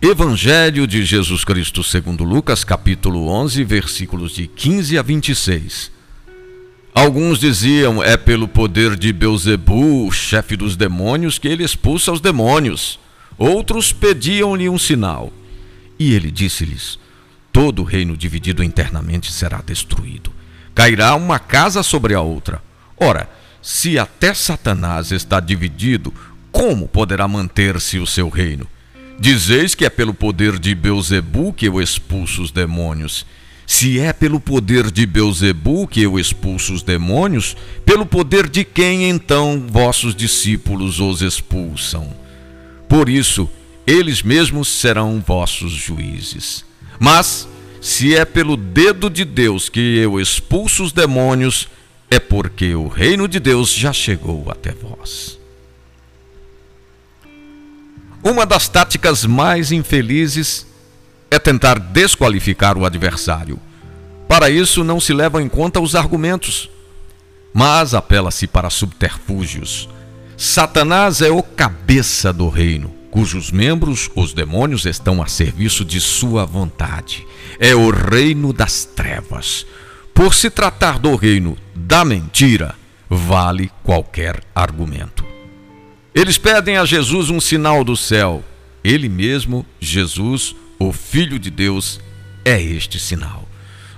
Evangelho de Jesus Cristo segundo Lucas, capítulo 11, versículos de 15 a 26. Alguns diziam: "É pelo poder de Beuzebu, chefe dos demônios, que ele expulsa os demônios." Outros pediam-lhe um sinal. E ele disse-lhes: Todo reino dividido internamente será destruído. Cairá uma casa sobre a outra. Ora, se até Satanás está dividido, como poderá manter-se o seu reino? Dizeis que é pelo poder de Beuzebu que eu expulso os demônios. Se é pelo poder de Beuzebu que eu expulso os demônios, pelo poder de quem então vossos discípulos os expulsam? Por isso, eles mesmos serão vossos juízes. Mas, se é pelo dedo de Deus que eu expulso os demônios, é porque o reino de Deus já chegou até vós. Uma das táticas mais infelizes é tentar desqualificar o adversário. Para isso, não se levam em conta os argumentos, mas apela-se para subterfúgios. Satanás é o cabeça do reino, cujos membros, os demônios, estão a serviço de sua vontade. É o reino das trevas. Por se tratar do reino da mentira, vale qualquer argumento. Eles pedem a Jesus um sinal do céu. Ele mesmo, Jesus, o Filho de Deus, é este sinal.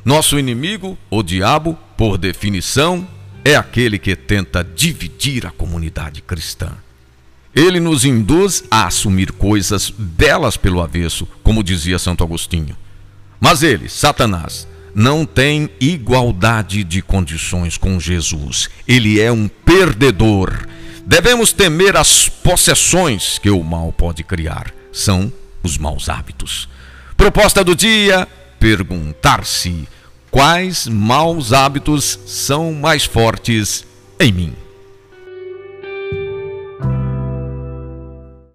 Nosso inimigo, o diabo, por definição, é aquele que tenta dividir a comunidade cristã. Ele nos induz a assumir coisas belas pelo avesso, como dizia Santo Agostinho. Mas ele, Satanás, não tem igualdade de condições com Jesus. Ele é um perdedor Devemos temer as possessões que o mal pode criar. São os maus hábitos. Proposta do dia: perguntar-se quais maus hábitos são mais fortes em mim.